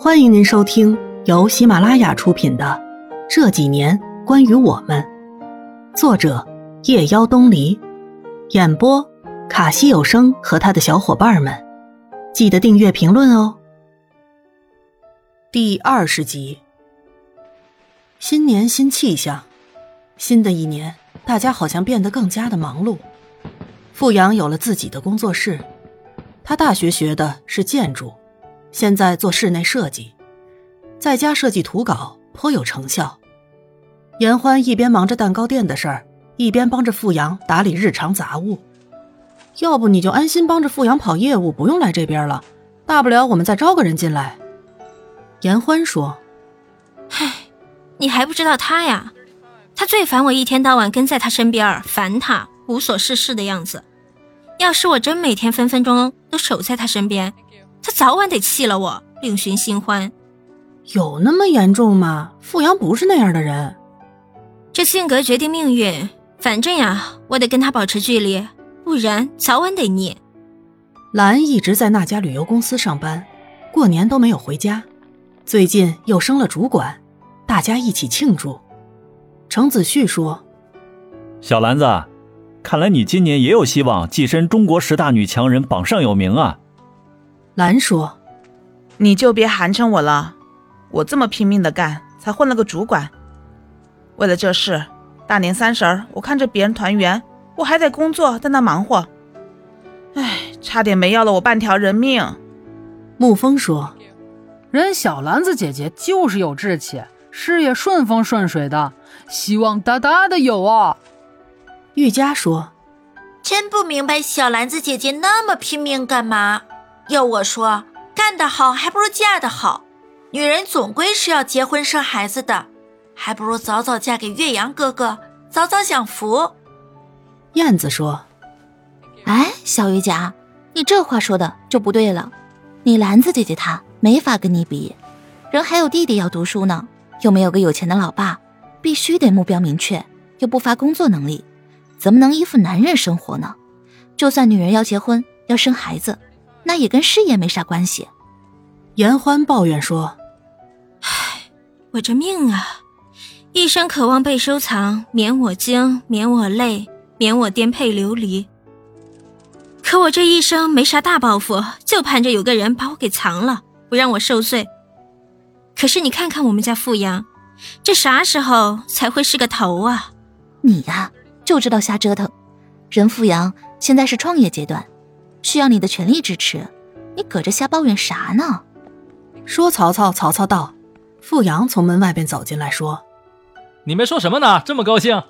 欢迎您收听由喜马拉雅出品的《这几年关于我们》，作者夜妖东篱，演播卡西有声和他的小伙伴们。记得订阅、评论哦。第二十集，新年新气象，新的一年，大家好像变得更加的忙碌。富阳有了自己的工作室，他大学学的是建筑。现在做室内设计，在家设计图稿颇有成效。严欢一边忙着蛋糕店的事儿，一边帮着富阳打理日常杂物。要不你就安心帮着富阳跑业务，不用来这边了。大不了我们再招个人进来。严欢说：“唉，你还不知道他呀？他最烦我一天到晚跟在他身边，烦他无所事事的样子。要是我真每天分分钟都守在他身边。”他早晚得弃了我，另寻新欢。有那么严重吗？富阳不是那样的人。这性格决定命运。反正呀，我得跟他保持距离，不然早晚得腻。兰一直在那家旅游公司上班，过年都没有回家。最近又升了主管，大家一起庆祝。程子旭说：“小兰子，看来你今年也有希望跻身中国十大女强人榜上有名啊。”兰说：“你就别寒碜我了，我这么拼命的干，才混了个主管。为了这事，大年三十儿我看着别人团圆，我还得工作，在那忙活。哎，差点没要了我半条人命。”沐风说：“人小兰子姐姐就是有志气，事业顺风顺水的，希望大大的有啊。”玉佳说：“真不明白小兰子姐姐那么拼命干嘛。”要我说，干得好还不如嫁得好。女人总归是要结婚生孩子的，还不如早早嫁给岳阳哥哥，早早享福。燕子说：“哎，小玉佳，你这话说的就不对了。你兰子姐姐她没法跟你比，人还有弟弟要读书呢，又没有个有钱的老爸，必须得目标明确，又不乏工作能力，怎么能依附男人生活呢？就算女人要结婚要生孩子。”那也跟事业没啥关系。严欢抱怨说：“唉，我这命啊，一生渴望被收藏，免我惊，免我累，免我颠沛流离。可我这一生没啥大抱负，就盼着有个人把我给藏了，不让我受罪。可是你看看我们家富阳，这啥时候才会是个头啊？你呀，就知道瞎折腾。人富阳现在是创业阶段。”需要你的全力支持，你搁这瞎抱怨啥呢？说曹操，曹操到。富阳从门外边走进来，说：“你们说什么呢？这么高兴？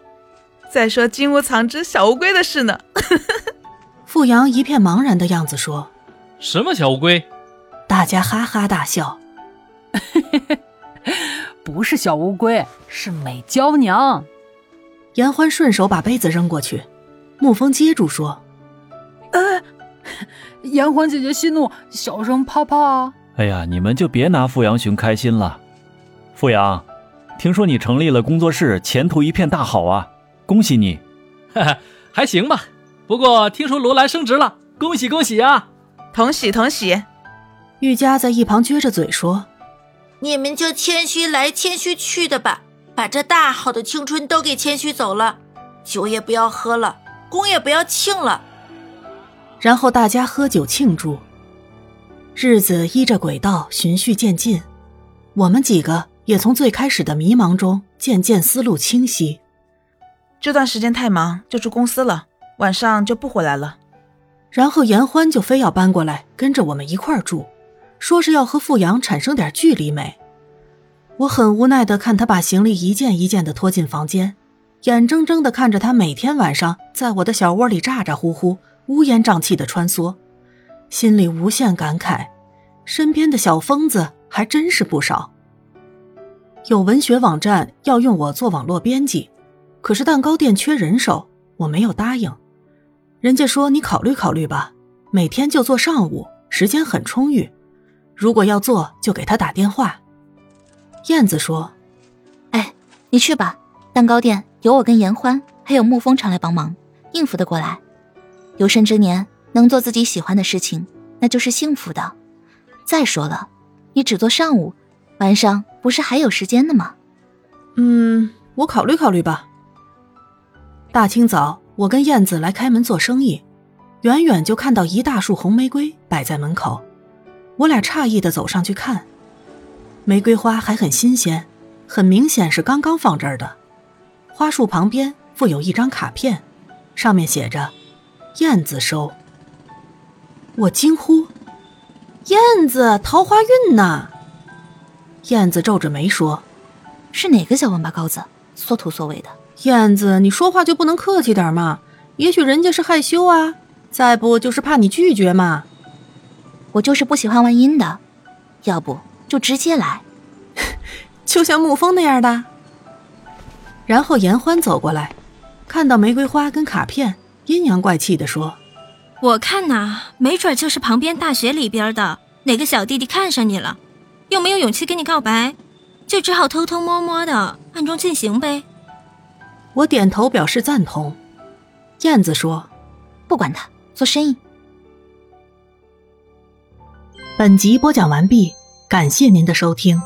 在说金屋藏之小乌龟的事呢。”富阳一片茫然的样子说：“什么小乌龟？”大家哈哈大笑。不是小乌龟，是美娇娘。严欢顺手把杯子扔过去，沐风接住说：“呃。” 严欢姐姐息怒，小声泡泡啊。哎呀，你们就别拿富阳雄开心了。富阳，听说你成立了工作室，前途一片大好啊！恭喜你。哈哈，还行吧。不过听说罗兰升职了，恭喜恭喜啊！同喜同喜。玉佳在一旁撅着嘴说：“你们就谦虚来谦虚去的吧，把这大好的青春都给谦虚走了，酒也不要喝了，功也不要庆了。”然后大家喝酒庆祝，日子依着轨道循序渐进，我们几个也从最开始的迷茫中渐渐思路清晰。这段时间太忙，就住公司了，晚上就不回来了。然后严欢就非要搬过来跟着我们一块儿住，说是要和富阳产生点距离美。我很无奈的看他把行李一件一件的拖进房间，眼睁睁的看着他每天晚上在我的小窝里咋咋呼呼。乌烟瘴气的穿梭，心里无限感慨，身边的小疯子还真是不少。有文学网站要用我做网络编辑，可是蛋糕店缺人手，我没有答应。人家说你考虑考虑吧，每天就做上午，时间很充裕。如果要做，就给他打电话。燕子说：“哎，你去吧，蛋糕店有我跟严欢还有沐风常来帮忙，应付得过来。”有生之年能做自己喜欢的事情，那就是幸福的。再说了，你只做上午，晚上不是还有时间的吗？嗯，我考虑考虑吧。大清早，我跟燕子来开门做生意，远远就看到一大束红玫瑰摆在门口，我俩诧异的走上去看，玫瑰花还很新鲜，很明显是刚刚放这儿的。花束旁边附有一张卡片，上面写着“燕子收”。我惊呼：“燕子，桃花运呢？”燕子皱着眉说：“是哪个小王八羔子，缩头缩尾的？”燕子，你说话就不能客气点吗？也许人家是害羞啊，再不就是怕你拒绝嘛。我就是不喜欢玩阴的，要不就直接来，就像沐风那样的。然后严欢走过来，看到玫瑰花跟卡片，阴阳怪气的说：“我看呐，没准就是旁边大学里边的哪个小弟弟看上你了，又没有勇气跟你告白，就只好偷偷摸摸的暗中进行呗。”我点头表示赞同。燕子说：“不管他，做生意。”本集播讲完毕，感谢您的收听。